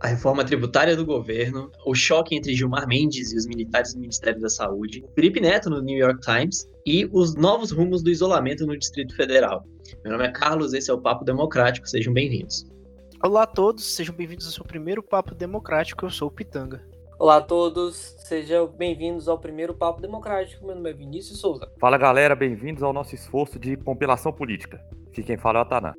a reforma tributária do governo, o choque entre Gilmar Mendes e os militares do Ministério da Saúde, Felipe Neto no New York Times e os novos rumos do isolamento no Distrito Federal. Meu nome é Carlos, esse é o Papo Democrático, sejam bem-vindos. Olá a todos, sejam bem-vindos ao seu primeiro Papo Democrático, eu sou o Pitanga. Olá a todos, sejam bem-vindos ao primeiro Papo Democrático. Meu nome é Vinícius Souza. Fala galera, bem-vindos ao nosso esforço de compilação política. Aqui quem fala é o Ataná.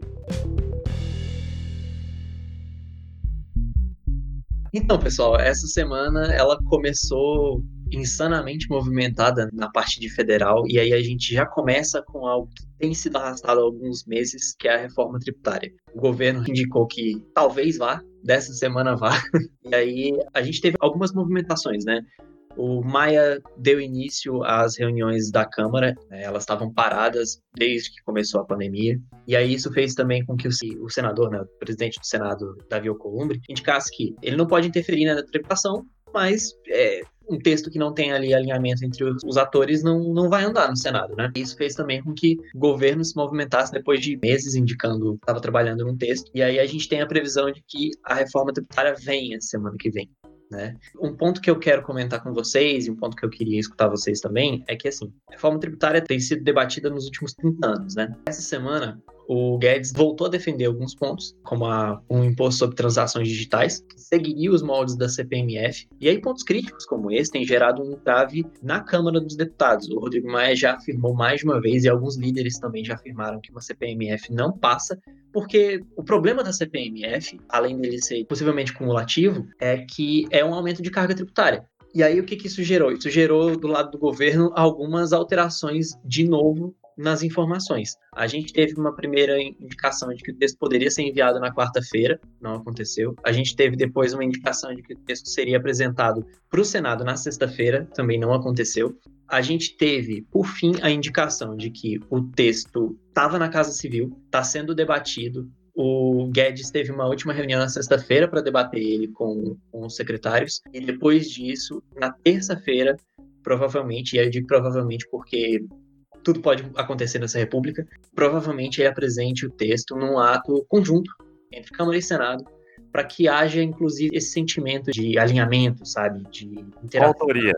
Então, pessoal, essa semana ela começou insanamente movimentada na parte de federal, e aí a gente já começa com algo que tem sido arrastado há alguns meses, que é a reforma tributária. O governo indicou que talvez vá, dessa semana vá, e aí a gente teve algumas movimentações, né? O Maia deu início às reuniões da Câmara, né, elas estavam paradas desde que começou a pandemia, e aí isso fez também com que o, senador, né, o presidente do Senado, Davi Alcolumbre, indicasse que ele não pode interferir na tributação, mas é, um texto que não tem ali alinhamento entre os, os, atores não, não vai andar no Senado, né? Isso fez também com que o governo se movimentasse depois de meses indicando que estava trabalhando num texto. E aí a gente tem a previsão de que a reforma tributária venha semana que vem. Né? Um ponto que eu quero comentar com vocês, e um ponto que eu queria escutar vocês também, é que assim, a reforma tributária tem sido debatida nos últimos 30 anos, né? Essa semana, o Guedes voltou a defender alguns pontos, como a, um imposto sobre transações digitais, que seguiria os moldes da CPMF. E aí, pontos críticos como esse têm gerado um entrave na Câmara dos Deputados. O Rodrigo Maia já afirmou mais uma vez, e alguns líderes também já afirmaram que uma CPMF não passa, porque o problema da CPMF, além dele ser possivelmente cumulativo, é que é um aumento de carga tributária. E aí, o que, que isso gerou? Isso gerou, do lado do governo, algumas alterações de novo nas informações. A gente teve uma primeira indicação de que o texto poderia ser enviado na quarta-feira, não aconteceu. A gente teve depois uma indicação de que o texto seria apresentado para o Senado na sexta-feira, também não aconteceu. A gente teve, por fim, a indicação de que o texto estava na Casa Civil, está sendo debatido, o Guedes teve uma última reunião na sexta-feira para debater ele com, com, os secretários, e depois disso, na terça-feira, provavelmente, e eu digo provavelmente porque tudo pode acontecer nessa república, provavelmente ele apresente o texto num ato conjunto entre Câmara e Senado, para que haja, inclusive, esse sentimento de alinhamento, sabe? De interação. Autoria.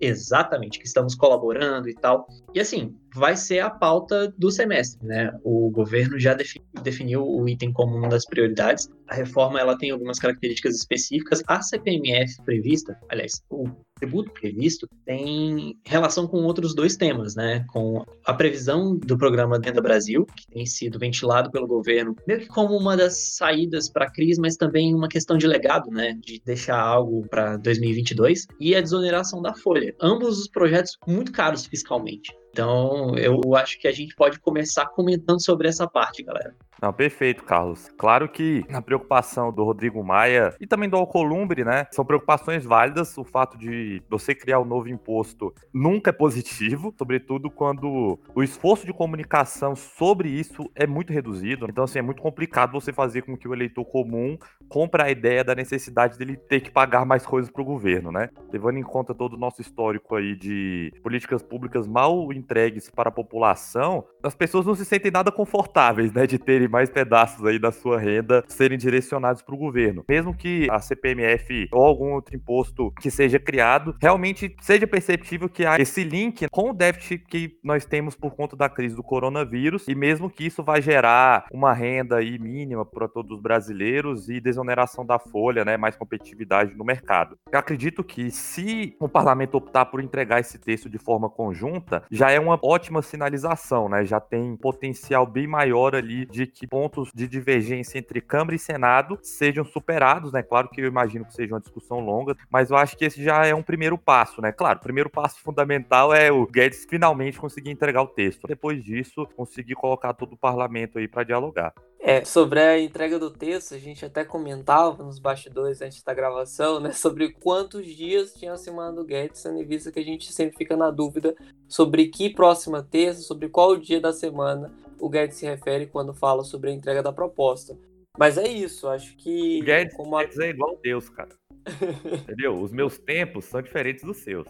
Exatamente, que estamos colaborando e tal. E assim, vai ser a pauta do semestre, né? O governo já definiu o item como uma das prioridades. A reforma ela tem algumas características específicas. A CPMF prevista, aliás, o tributo previsto tem relação com outros dois temas, né? Com a previsão do programa Renda Brasil, que tem sido ventilado pelo governo, meio que como uma das saídas para a crise, mas também uma questão de legado, né? De deixar algo para 2022 e a desoneração da folha. Ambos os projetos muito caros fiscalmente. Então, eu acho que a gente pode começar comentando sobre essa parte, galera. Não, perfeito, Carlos. Claro que a preocupação do Rodrigo Maia e também do Alcolumbre, né, são preocupações válidas. O fato de você criar um novo imposto nunca é positivo, sobretudo quando o esforço de comunicação sobre isso é muito reduzido. Então, assim, é muito complicado você fazer com que o eleitor comum compre a ideia da necessidade dele ter que pagar mais coisas para o governo, né? Levando em conta todo o nosso histórico aí de políticas públicas mal entregues para a população, as pessoas não se sentem nada confortáveis, né, de terem mais pedaços aí da sua renda serem direcionados para o governo. Mesmo que a CPMF ou algum outro imposto que seja criado, realmente seja perceptível que há esse link com o déficit que nós temos por conta da crise do coronavírus e mesmo que isso vai gerar uma renda aí mínima para todos os brasileiros e desoneração da folha, né, mais competitividade no mercado. Eu acredito que se o parlamento optar por entregar esse texto de forma conjunta, já uma ótima sinalização, né? Já tem potencial bem maior ali de que pontos de divergência entre Câmara e Senado sejam superados, né? Claro que eu imagino que seja uma discussão longa, mas eu acho que esse já é um primeiro passo, né? Claro, o primeiro passo fundamental é o Guedes finalmente conseguir entregar o texto. Depois disso, conseguir colocar todo o parlamento aí para dialogar. É, sobre a entrega do texto, a gente até comentava nos bastidores antes da gravação, né, sobre quantos dias tinha a semana do Guedes, tendo em vista que a gente sempre fica na dúvida sobre que próxima terça, sobre qual dia da semana o Guedes se refere quando fala sobre a entrega da proposta. Mas é isso, acho que. O Guedes, como a... Guedes é igual Deus, cara. Entendeu? Os meus tempos são diferentes dos seus.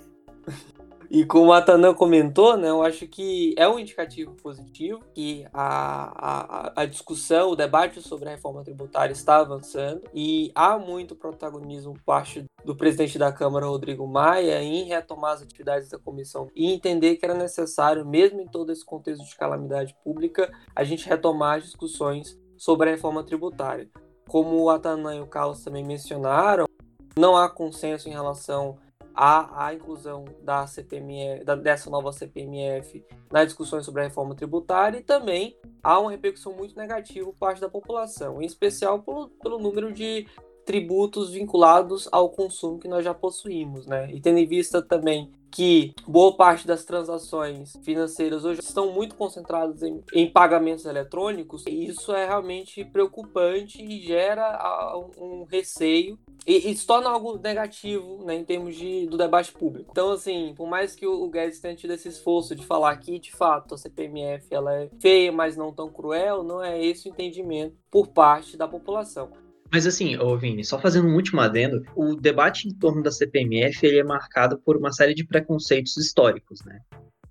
E como a Tanã comentou, né, eu acho que é um indicativo positivo que a, a, a discussão, o debate sobre a reforma tributária está avançando e há muito protagonismo parte do presidente da Câmara, Rodrigo Maia, em retomar as atividades da comissão e entender que era necessário, mesmo em todo esse contexto de calamidade pública, a gente retomar as discussões sobre a reforma tributária. Como a Tanã e o Carlos também mencionaram, não há consenso em relação à, à inclusão da CPMF, da, dessa nova CPMF nas discussões sobre a reforma tributária e também há uma repercussão muito negativa por parte da população, em especial pelo, pelo número de tributos vinculados ao consumo que nós já possuímos, né? E tendo em vista também que boa parte das transações financeiras hoje estão muito concentradas em, em pagamentos eletrônicos, e isso é realmente preocupante e gera um receio e, e se torna algo negativo né, em termos de, do debate público. Então, assim, por mais que o, Guedes tenha tido esse esforço de falar que, de fato, a CPMF ela é feia, mas não tão cruel, não é esse o entendimento por parte da população. Mas assim, ô Vini, só fazendo um último adendo, o debate em torno da CPMF ele é marcado por uma série de preconceitos históricos, né?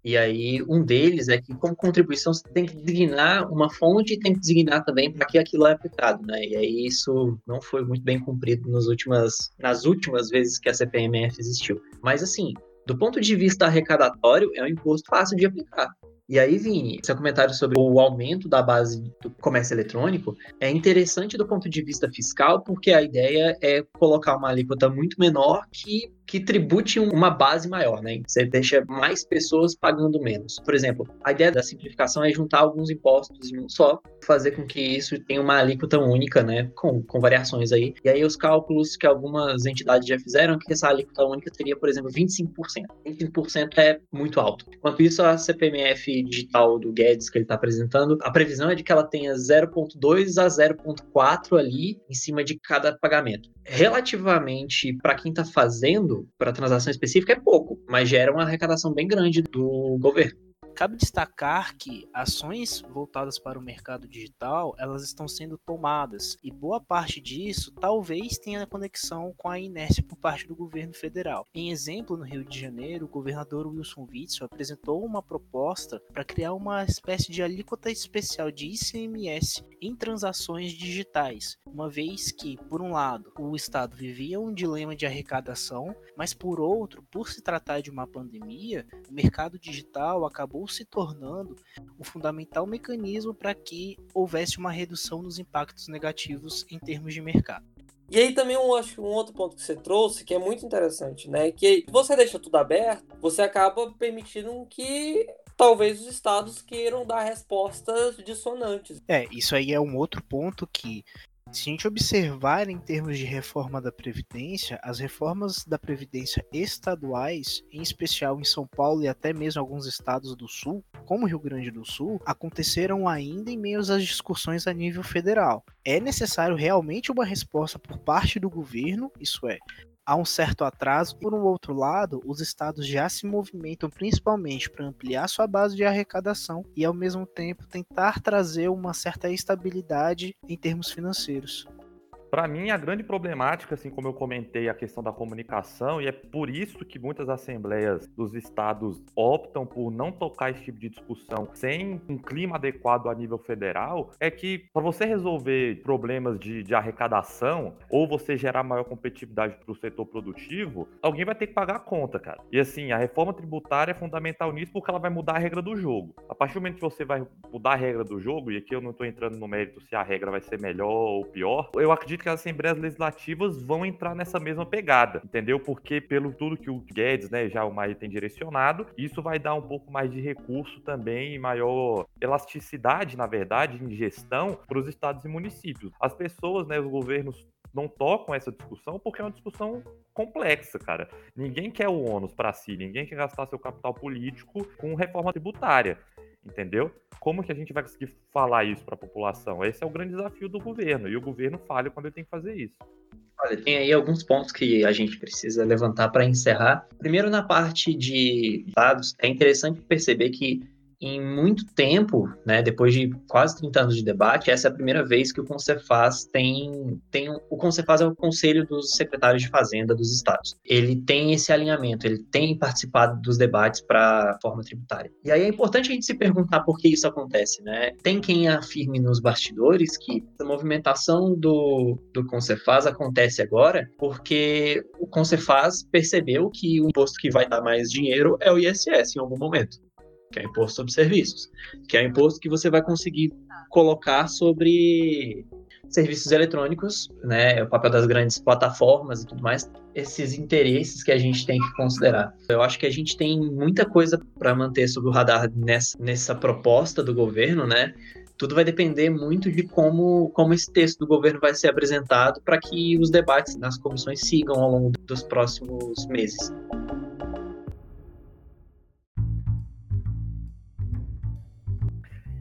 E aí, um deles é que, como contribuição, você tem que designar uma fonte e tem que designar também para que aquilo é aplicado, né? E aí, isso não foi muito bem cumprido nas últimas, nas últimas vezes que a CPMF existiu. Mas, assim, do ponto de vista arrecadatório, é um imposto fácil de aplicar. E aí, Vini, seu comentário sobre o aumento da base do comércio eletrônico é interessante do ponto de vista fiscal, porque a ideia é colocar uma alíquota muito menor que que tribute uma base maior, né? Você deixa mais pessoas pagando menos. Por exemplo, a ideia da simplificação é juntar alguns impostos em um só, fazer com que isso tenha uma alíquota única, né? Com, com variações aí. E aí os cálculos que algumas entidades já fizeram que essa alíquota única seria, por exemplo, 25%. 25% é muito alto. Enquanto isso, a CPMF digital do Guedes que ele está apresentando, a previsão é de que ela tenha 0,2 a 0,4 ali em cima de cada pagamento. Relativamente para quem está fazendo para transação específica é pouco, mas gera uma arrecadação bem grande do governo. Cabe destacar que ações voltadas para o mercado digital, elas estão sendo tomadas e boa parte disso talvez tenha conexão com a inércia por parte do governo federal. Em exemplo, no Rio de Janeiro, o governador Wilson Witzel apresentou uma proposta para criar uma espécie de alíquota especial de ICMS em transações digitais, uma vez que, por um lado, o estado vivia um dilema de arrecadação, mas por outro, por se tratar de uma pandemia, o mercado digital acabou acabou se tornando o fundamental mecanismo para que houvesse uma redução nos impactos negativos em termos de mercado. E aí também eu acho um outro ponto que você trouxe que é muito interessante, né? Que você deixa tudo aberto, você acaba permitindo que talvez os estados queiram dar respostas dissonantes. É, isso aí é um outro ponto que se a gente observar em termos de reforma da Previdência, as reformas da Previdência estaduais, em especial em São Paulo e até mesmo alguns estados do Sul, como Rio Grande do Sul, aconteceram ainda em meio às discussões a nível federal. É necessário realmente uma resposta por parte do governo, isso é, há um certo atraso. Por um outro lado, os estados já se movimentam principalmente para ampliar sua base de arrecadação e, ao mesmo tempo, tentar trazer uma certa estabilidade em termos financeiros. Para mim, a grande problemática, assim como eu comentei, a questão da comunicação, e é por isso que muitas assembleias dos estados optam por não tocar esse tipo de discussão sem um clima adequado a nível federal, é que para você resolver problemas de, de, arrecadação ou você gerar maior competitividade para o setor produtivo, alguém vai ter que pagar a conta, cara. E assim, a reforma tributária é fundamental nisso porque ela vai mudar a regra do jogo. A partir do momento que você vai mudar a regra do jogo, e aqui eu não estou entrando no mérito se a regra vai ser melhor ou pior, eu acredito que as assembleias legislativas vão entrar nessa mesma pegada, entendeu? Porque pelo tudo que o Guedes, né, já o Maia tem direcionado, isso vai dar um pouco mais de recurso também e maior elasticidade, na verdade, em gestão para os estados e municípios. As pessoas, né, os governos não tocam essa discussão porque é uma discussão complexa, cara. Ninguém quer o ônus para si, ninguém quer gastar seu capital político com reforma tributária entendeu? Como que a gente vai conseguir falar isso para a população? Esse é o grande desafio do governo, e o governo falha quando ele tem que fazer isso. Olha, tem aí alguns pontos que a gente precisa levantar para encerrar. Primeiro, na parte de dados, é interessante perceber que em muito tempo, né, depois de quase 30 anos de debate, essa é a primeira vez que o Concefaz tem, tem o Concefaz é o Conselho dos Secretários de Fazenda dos estados. Ele tem esse alinhamento, ele tem participado dos debates para a forma tributária. E aí é importante a gente se perguntar por que isso acontece, né? Tem quem afirme nos bastidores que a movimentação do, do Concefaz acontece agora porque o Concefaz percebeu que o imposto que vai dar mais dinheiro é o ISS em algum momento que é o imposto sobre serviços, que é o imposto que você vai conseguir colocar sobre serviços eletrônicos, né, o papel das grandes plataformas e tudo mais, esses interesses que a gente tem que considerar. Eu acho que a gente tem muita coisa para manter sob o radar nessa, nessa proposta do governo, né? Tudo vai depender muito de como, como esse texto do governo vai ser apresentado para que os debates nas comissões sigam ao longo dos próximos meses.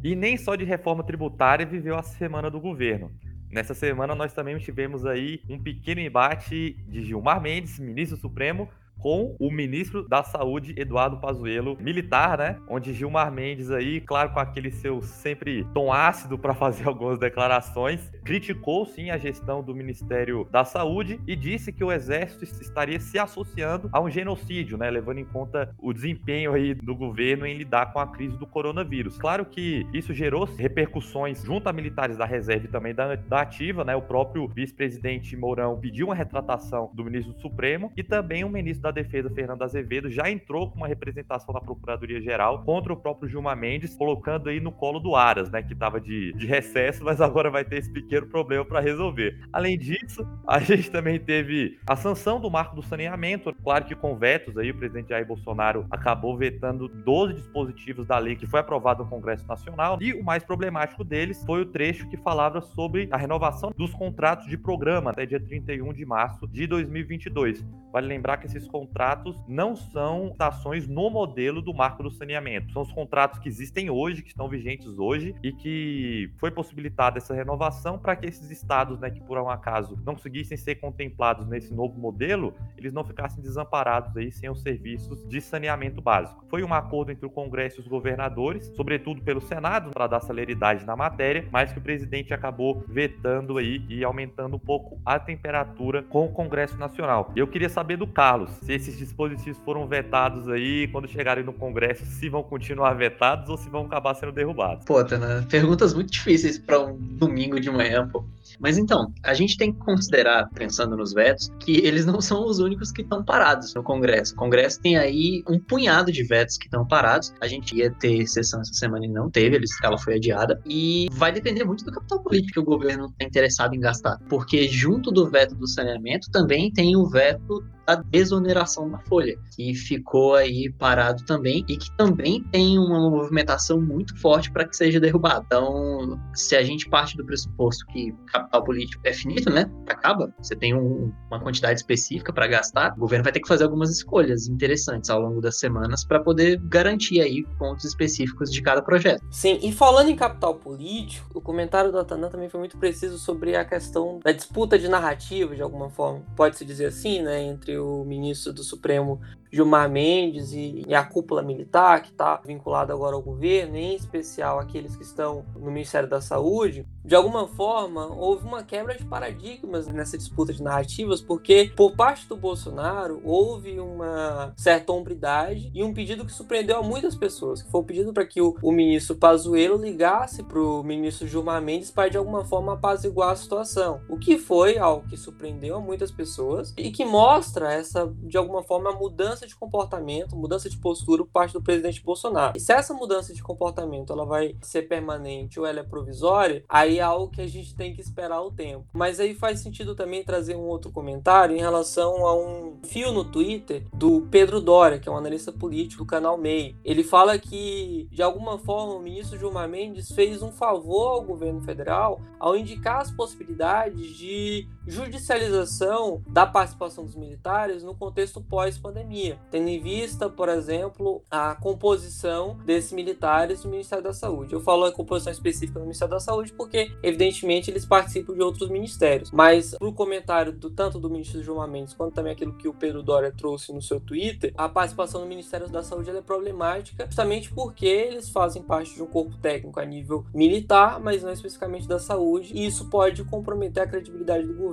E nem só de reforma tributária viveu a semana do governo. Nessa semana nós também tivemos aí um pequeno embate de Gilmar Mendes, ministro supremo, com o ministro da Saúde, Eduardo Pazuello, militar, né? Onde Gilmar Mendes aí, claro, com aquele seu sempre tom ácido para fazer algumas declarações, criticou sim a gestão do Ministério da Saúde e disse que o exército estaria se associando a um genocídio, né? Levando em conta o desempenho aí do governo em lidar com a crise do coronavírus. Claro que isso gerou repercussões junto a militares da reserva e também da, da ativa, né? O próprio vice-presidente Mourão pediu uma retratação do ministro do Supremo e também o ministro da Defesa, Fernando Azevedo, já entrou com uma representação da Procuradoria-Geral contra o próprio Gilmar Mendes, colocando aí no colo do Aras, né, que estava de, de recesso, mas agora vai ter esse pequeno problema para resolver. Além disso, a gente também teve a sanção do marco do saneamento, claro que com vetos aí, o presidente Jair Bolsonaro acabou vetando 12 dispositivos da lei que foi aprovado no Congresso Nacional, e o mais problemático deles foi o trecho que falava sobre a renovação dos contratos de programa até dia 31 de março de 2022. Vale lembrar que esses contratos não são ações no modelo do marco do saneamento. São os contratos que existem hoje, que estão vigentes hoje e que foi possibilitada essa renovação para que esses estados, né, que por um acaso não conseguissem ser contemplados nesse novo modelo, eles não ficassem desamparados aí sem os serviços de saneamento básico. Foi um acordo entre o Congresso e os governadores, sobretudo pelo Senado, para dar celeridade na matéria, mas que o presidente acabou vetando aí e aumentando um pouco a temperatura com o Congresso Nacional. Eu queria saber do Carlos se se esses dispositivos foram vetados aí, quando chegarem no Congresso, se vão continuar vetados ou se vão acabar sendo derrubados. Pô, Tana, perguntas muito difíceis para um domingo de manhã, pô. Mas então, a gente tem que considerar, pensando nos vetos, que eles não são os únicos que estão parados no Congresso. O Congresso tem aí um punhado de vetos que estão parados. A gente ia ter sessão essa semana e não teve, ela foi adiada. E vai depender muito do capital político que o governo está interessado em gastar. Porque junto do veto do saneamento também tem o veto da desoneração da folha, que ficou aí parado também e que também tem uma movimentação muito forte para que seja derrubado. Então, se a gente parte do pressuposto que capital político é finito, né? Acaba, você tem um, uma quantidade específica para gastar, o governo vai ter que fazer algumas escolhas interessantes ao longo das semanas para poder garantir aí pontos específicos de cada projeto. Sim, e falando em capital político, o comentário do Atanã também foi muito preciso sobre a questão da disputa de narrativa, de alguma forma, pode-se dizer assim, né, entre o ministro do Supremo Gilmar Mendes e, e a cúpula militar, que está vinculada agora ao governo, em especial aqueles que estão no Ministério da Saúde, de alguma forma houve uma quebra de paradigmas nessa disputa de narrativas, porque por parte do Bolsonaro houve uma certa hombridade e um pedido que surpreendeu a muitas pessoas, que foi o pedido para que o, o ministro Pazuello ligasse para o ministro Gilmar Mendes para de alguma forma apaziguar a situação, o que foi algo que surpreendeu a muitas pessoas e que mostra essa de alguma forma mudança mudança de comportamento, mudança de postura por parte do presidente Bolsonaro. E se essa mudança de comportamento ela vai ser permanente ou ela é provisória, aí é algo que a gente tem que esperar o tempo. Mas aí faz sentido também trazer um outro comentário em relação a um fio no Twitter do Pedro Doria, que é um analista político do canal MEI. Ele fala que, de alguma forma, o ministro Gilmar Mendes fez um favor ao governo federal ao indicar as possibilidades de judicialização da participação dos militares no contexto pós-pandemia, tendo em vista, por exemplo, a composição desses militares no Ministério da Saúde. Eu falo a composição específica do Ministério da Saúde porque, evidentemente, eles participam de outros ministérios. Mas, para o comentário do, tanto do ministro João Mendes quanto também aquilo que o Pedro Doria trouxe no seu Twitter, a participação do Ministério da Saúde é problemática justamente porque eles fazem parte de um corpo técnico a nível militar, mas não especificamente da saúde, e isso pode comprometer a credibilidade do governo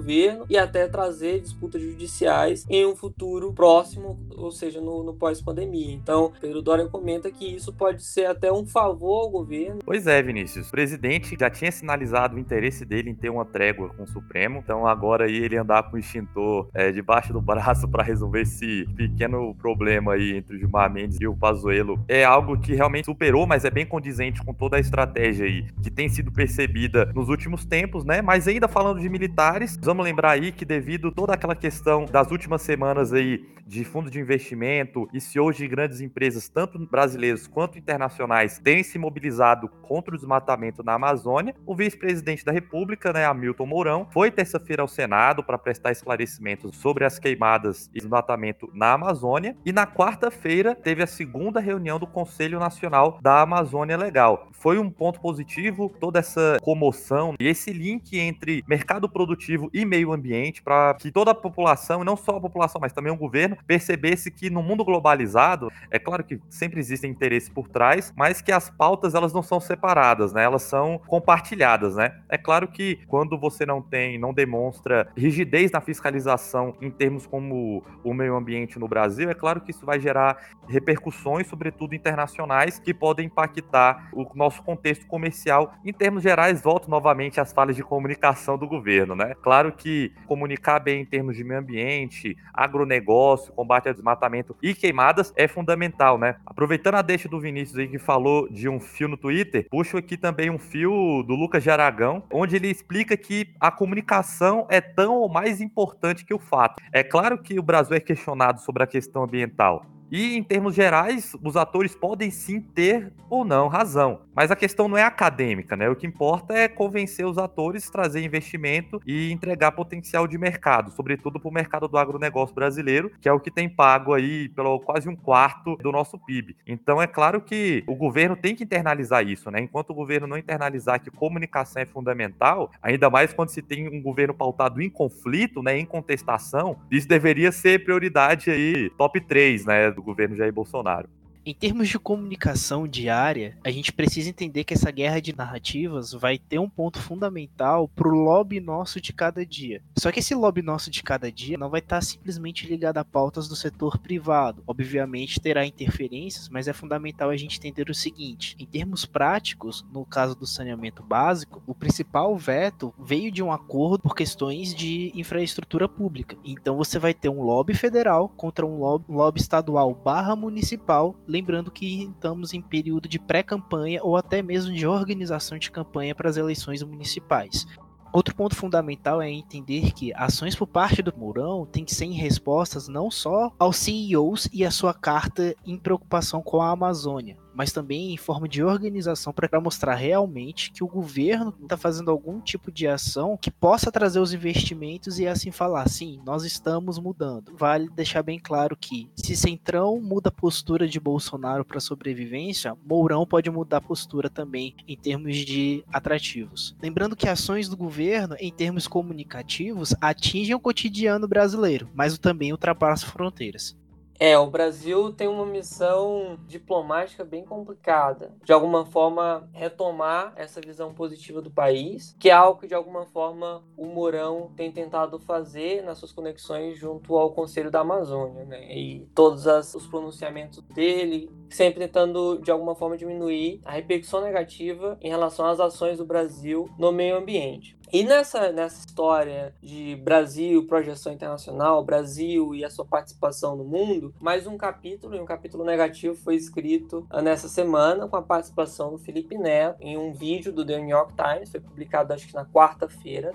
e até trazer disputas judiciais em um futuro próximo, ou seja, no, no pós-pandemia. Então, Pedro Doria comenta que isso pode ser até um favor ao governo. Pois é, Vinícius. O presidente já tinha sinalizado o interesse dele em ter uma trégua com o Supremo, então agora aí ele andar com o extintor é, debaixo do braço para resolver esse pequeno problema aí entre o Gilmar Mendes e o Pazuello é algo que realmente superou, mas é bem condizente com toda a estratégia aí que tem sido percebida nos últimos tempos, né? Mas ainda falando de militares, vamos lembrar aí que devido toda aquela questão das últimas semanas aí de fundo de investimento e CEOs de grandes empresas, tanto brasileiros quanto internacionais, têm se mobilizado contra o desmatamento na Amazônia, o vice-presidente da República, né, Hamilton Mourão, foi terça-feira ao Senado para prestar esclarecimentos sobre as queimadas e desmatamento na Amazônia e na quarta-feira teve a segunda reunião do Conselho Nacional da Amazônia Legal. Foi um ponto positivo toda essa comoção e esse link entre mercado produtivo e meio ambiente para que toda a população, e não só a população, mas também o governo, percebesse que no mundo globalizado, é claro que sempre existem interesses por trás, mas que as pautas elas não são separadas, né? Elas são compartilhadas, né? É claro que quando você não tem, não demonstra rigidez na fiscalização em termos como o meio ambiente no Brasil, é claro que isso vai gerar repercussões, sobretudo internacionais, que podem impactar o nosso contexto comercial. Em termos gerais, volto novamente às falhas de comunicação do governo, né? Claro que comunicar bem em termos de meio ambiente, agronegócio, combate ao desmatamento e queimadas é fundamental, né? Aproveitando a deixa do Vinícius aí que falou de um fio no Twitter, puxo aqui também um fio do Lucas de Aragão, onde ele explica que a comunicação é tão ou mais importante que o fato. É claro que o Brasil é questionado sobre a questão ambiental, e em termos gerais, os atores podem sim ter ou não razão. Mas a questão não é acadêmica, né? O que importa é convencer os atores, trazer investimento e entregar potencial de mercado, sobretudo para o mercado do agronegócio brasileiro, que é o que tem pago aí pelo quase um quarto do nosso PIB. Então é claro que o governo tem que internalizar isso, né? Enquanto o governo não internalizar que comunicação é fundamental, ainda mais quando se tem um governo pautado em conflito, né, em contestação, isso deveria ser prioridade aí top 3, né, do governo Jair Bolsonaro. Em termos de comunicação diária, a gente precisa entender que essa guerra de narrativas vai ter um ponto fundamental pro lobby nosso de cada dia. Só que esse lobby nosso de cada dia não vai estar simplesmente ligado a pautas do setor privado. Obviamente terá interferências, mas é fundamental a gente entender o seguinte: em termos práticos, no caso do saneamento básico, o principal veto veio de um acordo por questões de infraestrutura pública. Então você vai ter um lobby federal contra um lobby, lobby estadual barra municipal Lembrando que estamos em período de pré-campanha ou até mesmo de organização de campanha para as eleições municipais. Outro ponto fundamental é entender que ações por parte do Mourão têm que ser em respostas não só aos CEOs e a sua carta em preocupação com a Amazônia, mas também em forma de organização para mostrar realmente que o governo está fazendo algum tipo de ação que possa trazer os investimentos e assim falar, sim, nós estamos mudando. Vale deixar bem claro que se Centrão muda a postura de Bolsonaro para sobrevivência, Mourão pode mudar a postura também em termos de atrativos. Lembrando que ações do governo, em termos comunicativos, atingem o cotidiano brasileiro, mas também ultrapassam fronteiras. É, o Brasil tem uma missão diplomática bem complicada. De alguma forma, retomar essa visão positiva do país, que é algo que, de alguma forma, o Mourão tem tentado fazer nas suas conexões junto ao Conselho da Amazônia, né? E todos as, os pronunciamentos dele, sempre tentando, de alguma forma, diminuir a repercussão negativa em relação às ações do Brasil no meio ambiente. E nessa, nessa história de Brasil, projeção internacional, Brasil e a sua participação no mundo, mais um capítulo, e um capítulo negativo, foi escrito ah, nessa semana com a participação do Felipe Neto em um vídeo do The New York Times, foi publicado acho que na quarta-feira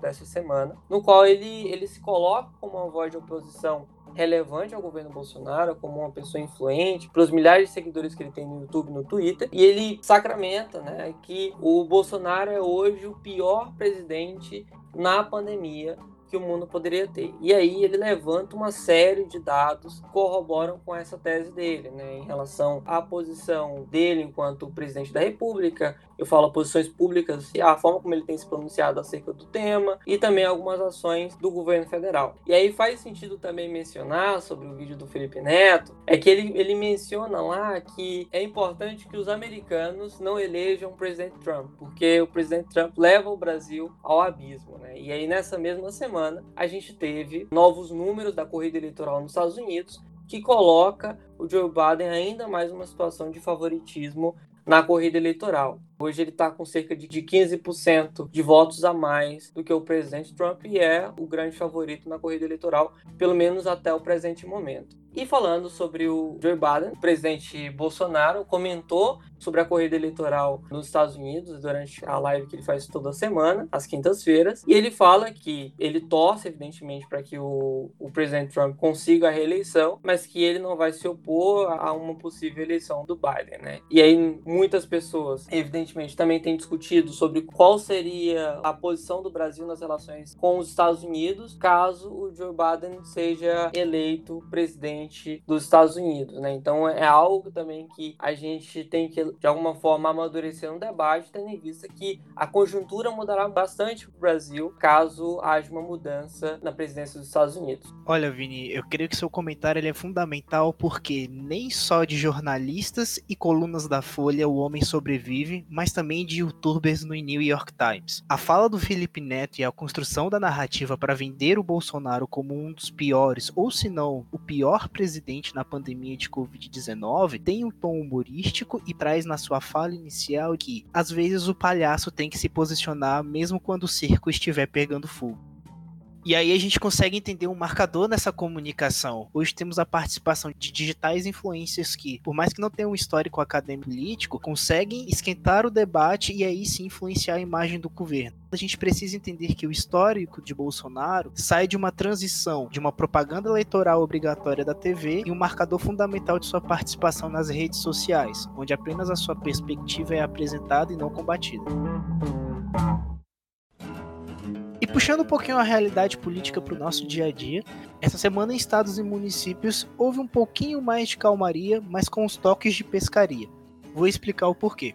dessa semana, no qual ele, ele se coloca como uma voz de oposição relevante ao governo Bolsonaro, como uma pessoa influente, para os milhares de seguidores que ele tem no YouTube no Twitter, e ele sacramenta né, que o Bolsonaro é hoje o pior presidente na pandemia que o mundo poderia ter. E aí ele levanta uma série de dados que corroboram com essa tese dele, né, em relação à posição dele enquanto presidente da República, eu falo posições públicas e a forma como ele tem se pronunciado acerca do tema e também algumas ações do governo federal. E aí faz sentido também mencionar sobre o vídeo do Felipe Neto, é que ele, ele menciona lá que é importante que os americanos não elejam o presidente Trump, porque o presidente Trump leva o Brasil ao abismo, né? E aí nessa mesma semana a gente teve novos números da corrida eleitoral nos Estados Unidos que coloca o Joe Biden ainda mais numa situação de favoritismo na corrida eleitoral. Hoje ele está com cerca de 15% de votos a mais do que o presidente Trump e é o grande favorito na corrida eleitoral, pelo menos até o presente momento. E falando sobre o Joe Biden, o presidente Bolsonaro comentou sobre a corrida eleitoral nos Estados Unidos durante a live que ele faz toda semana, às quintas-feiras, e ele fala que ele torce, evidentemente, para que o, o presidente Trump consiga a reeleição, mas que ele não vai se opor a uma possível eleição do Biden, né? E aí muitas pessoas, evidentemente, também têm discutido sobre qual seria a posição do Brasil nas relações com os Estados Unidos caso o Joe Biden seja eleito presidente dos Estados Unidos, né? Então é algo também que a gente tem que de alguma forma amadurecer no debate, tendo em vista que a conjuntura mudará bastante para o Brasil caso haja uma mudança na presidência dos Estados Unidos. Olha, Vini, eu creio que seu comentário ele é fundamental porque nem só de jornalistas e colunas da Folha o homem sobrevive, mas também de youtubers no New York Times. A fala do Felipe Neto e a construção da narrativa para vender o Bolsonaro como um dos piores, ou se não, o pior presidente na pandemia de Covid-19 tem um tom humorístico e traz na sua fala inicial que às vezes o palhaço tem que se posicionar mesmo quando o circo estiver pegando fogo. E aí a gente consegue entender um marcador nessa comunicação. Hoje temos a participação de digitais influencers que, por mais que não tenham um histórico acadêmico político, conseguem esquentar o debate e aí sim influenciar a imagem do governo. A gente precisa entender que o histórico de Bolsonaro sai de uma transição de uma propaganda eleitoral obrigatória da TV e um marcador fundamental de sua participação nas redes sociais, onde apenas a sua perspectiva é apresentada e não combatida. Puxando um pouquinho a realidade política para o nosso dia a dia, essa semana em estados e municípios houve um pouquinho mais de calmaria, mas com os toques de pescaria. Vou explicar o porquê.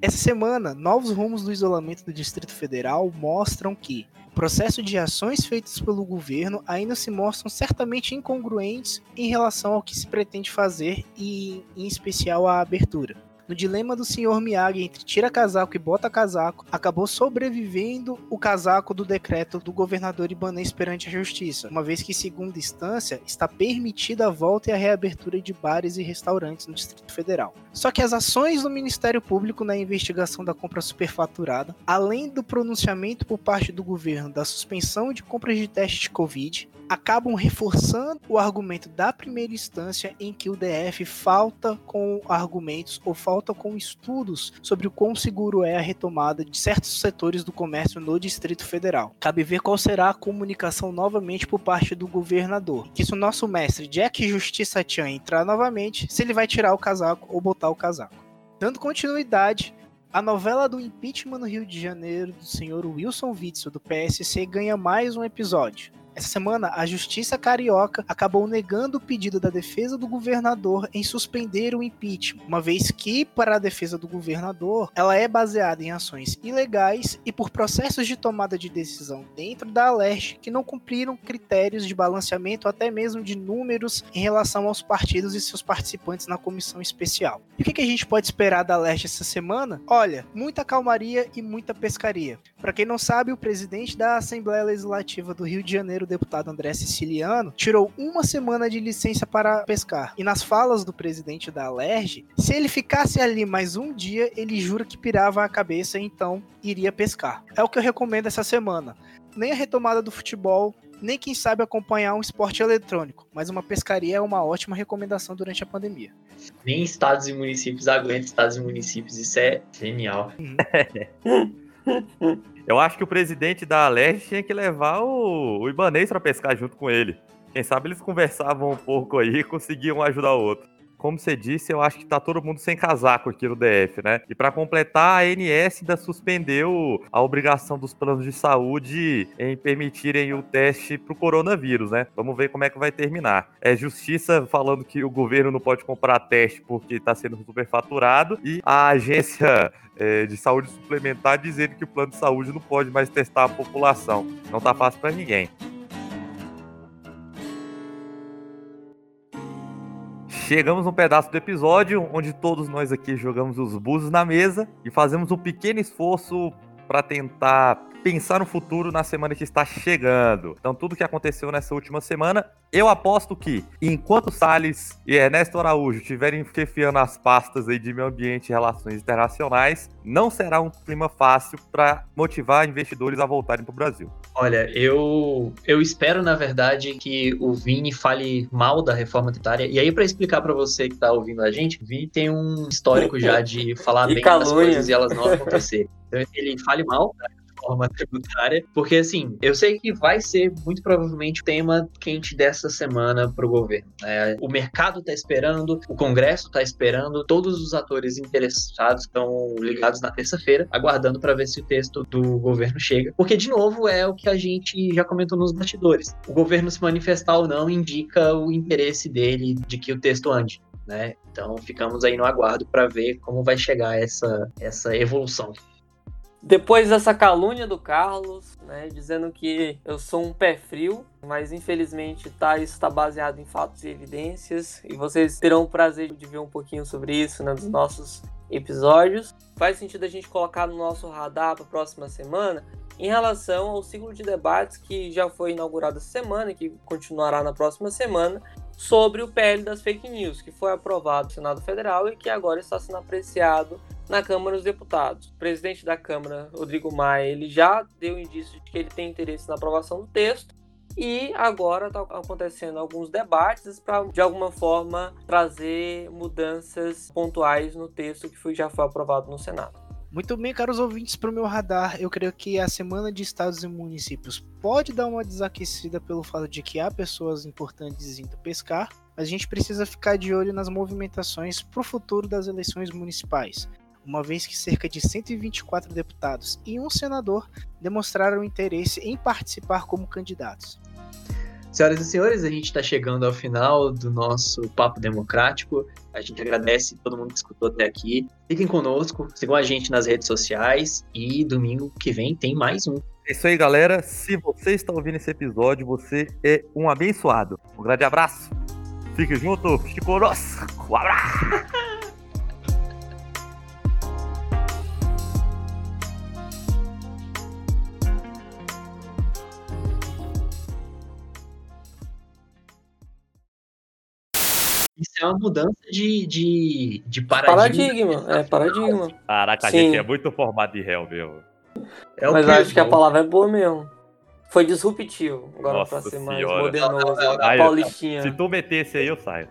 Essa semana, novos rumos do isolamento do Distrito Federal mostram que o processo de ações feitas pelo governo ainda se mostram certamente incongruentes em relação ao que se pretende fazer e, em especial, a abertura no dilema do senhor Miyagi entre tira casaco e bota casaco, acabou sobrevivendo o casaco do decreto do governador Ibanez perante a justiça, uma vez que, em segunda instância, está permitida a volta e a reabertura de bares e restaurantes no Distrito Federal. Só que as ações do Ministério Público na investigação da compra superfaturada, além do pronunciamento por parte do governo da suspensão de compras de testes de Covid, acabam reforçando o argumento da primeira instância em que o DF falta com argumentos ou falta com estudos sobre o quão seguro é a retomada de certos setores do comércio no Distrito Federal. Cabe ver qual será a comunicação novamente por parte do governador. Que se o nosso mestre Jack Justiça Chan entrar novamente, se ele vai tirar o casaco ou botar o casaco. Dando continuidade, a novela do impeachment no Rio de Janeiro do senhor Wilson Witzel do PSC ganha mais um episódio. Essa semana, a Justiça Carioca acabou negando o pedido da defesa do governador em suspender o impeachment, uma vez que, para a defesa do governador, ela é baseada em ações ilegais e por processos de tomada de decisão dentro da Aleste que não cumpriram critérios de balanceamento, até mesmo de números em relação aos partidos e seus participantes na comissão especial. E o que a gente pode esperar da Leste essa semana? Olha, muita calmaria e muita pescaria. Para quem não sabe, o presidente da Assembleia Legislativa do Rio de Janeiro, o deputado André Siciliano, tirou uma semana de licença para pescar. E nas falas do presidente da Alerj, se ele ficasse ali mais um dia, ele jura que pirava a cabeça e então iria pescar. É o que eu recomendo essa semana. Nem a retomada do futebol, nem quem sabe acompanhar um esporte eletrônico, mas uma pescaria é uma ótima recomendação durante a pandemia. Nem estados e municípios aguentam estados e municípios, isso é genial. Eu acho que o presidente da Leste tinha que levar o, o Ibanês para pescar junto com ele. Quem sabe eles conversavam um pouco aí e conseguiam ajudar o outro. Como você disse, eu acho que tá todo mundo sem casaco aqui no DF, né? E para completar, a ANS ainda suspendeu a obrigação dos planos de saúde em permitirem o teste pro coronavírus, né? Vamos ver como é que vai terminar. É justiça falando que o governo não pode comprar teste porque tá sendo superfaturado e a agência é, de saúde suplementar dizendo que o plano de saúde não pode mais testar a população. Não tá fácil para ninguém. Chegamos num pedaço do episódio onde todos nós aqui jogamos os búzios na mesa e fazemos um pequeno esforço para tentar pensar no futuro na semana que está chegando. Então, tudo que aconteceu nessa última semana, eu aposto que, enquanto Salles e Ernesto Araújo estiverem chefiando as pastas aí de meio ambiente e relações internacionais, não será um clima fácil para motivar investidores a voltarem para o Brasil. Olha, eu, eu espero, na verdade, que o Vini fale mal da reforma tributária. E aí, para explicar para você que está ouvindo a gente, o Vini tem um histórico já de falar bem calúnia. das coisas e elas não acontecerem. Então, ele fale mal da reforma tributária, porque assim, eu sei que vai ser muito provavelmente o tema quente dessa semana para o governo. É, o mercado está esperando, o Congresso está esperando, todos os atores interessados estão ligados na terça-feira, aguardando para ver se o texto do governo chega, porque de novo é o que a gente já comentou nos bastidores. O governo se manifestar ou não indica o interesse dele de que o texto ande. Né? Então ficamos aí no aguardo para ver como vai chegar essa, essa evolução. Depois dessa calúnia do Carlos, né, dizendo que eu sou um pé frio, mas infelizmente tá, isso está baseado em fatos e evidências, e vocês terão o prazer de ver um pouquinho sobre isso né, nos nossos episódios. Faz sentido a gente colocar no nosso radar para a próxima semana em relação ao ciclo de debates que já foi inaugurado essa semana e que continuará na próxima semana sobre o PL das fake news, que foi aprovado no Senado Federal e que agora está sendo apreciado na Câmara dos Deputados. O presidente da Câmara, Rodrigo Maia, ele já deu indício de que ele tem interesse na aprovação do texto e agora está acontecendo alguns debates para, de alguma forma, trazer mudanças pontuais no texto que foi, já foi aprovado no Senado. Muito bem, caros ouvintes, para o meu radar, eu creio que a Semana de Estados e Municípios pode dar uma desaquecida pelo fato de que há pessoas importantes indo pescar, mas a gente precisa ficar de olho nas movimentações para o futuro das eleições municipais uma vez que cerca de 124 deputados e um senador demonstraram interesse em participar como candidatos. Senhoras e senhores, a gente está chegando ao final do nosso Papo Democrático. A gente agradece todo mundo que escutou até aqui. Fiquem conosco, sigam a gente nas redes sociais e domingo que vem tem mais um. É isso aí, galera. Se você está ouvindo esse episódio, você é um abençoado. Um grande abraço. Fique junto, fique conosco. Um abraço. é uma mudança de, de, de paradigma. Paradigma, é paradigma. Caraca, a gente é muito formado de réu, meu. É Mas acho que a palavra é boa mesmo. Foi disruptivo. Agora Nossa pra ser mais modernoso. Paulistinha. Se tu metesse aí, eu saio.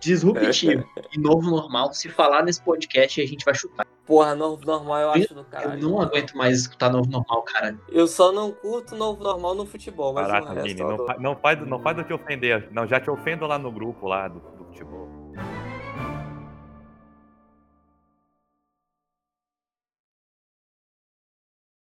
Disruptivo. e novo normal. Se falar nesse podcast, a gente vai chutar. Porra, novo normal eu acho do cara. Eu não aguento mais escutar novo normal, cara. Eu só não curto novo normal no futebol, mas Caraca, Vini, não, não, faz, não faz do que ofender. Não, já te ofendo lá no grupo lá do, do futebol.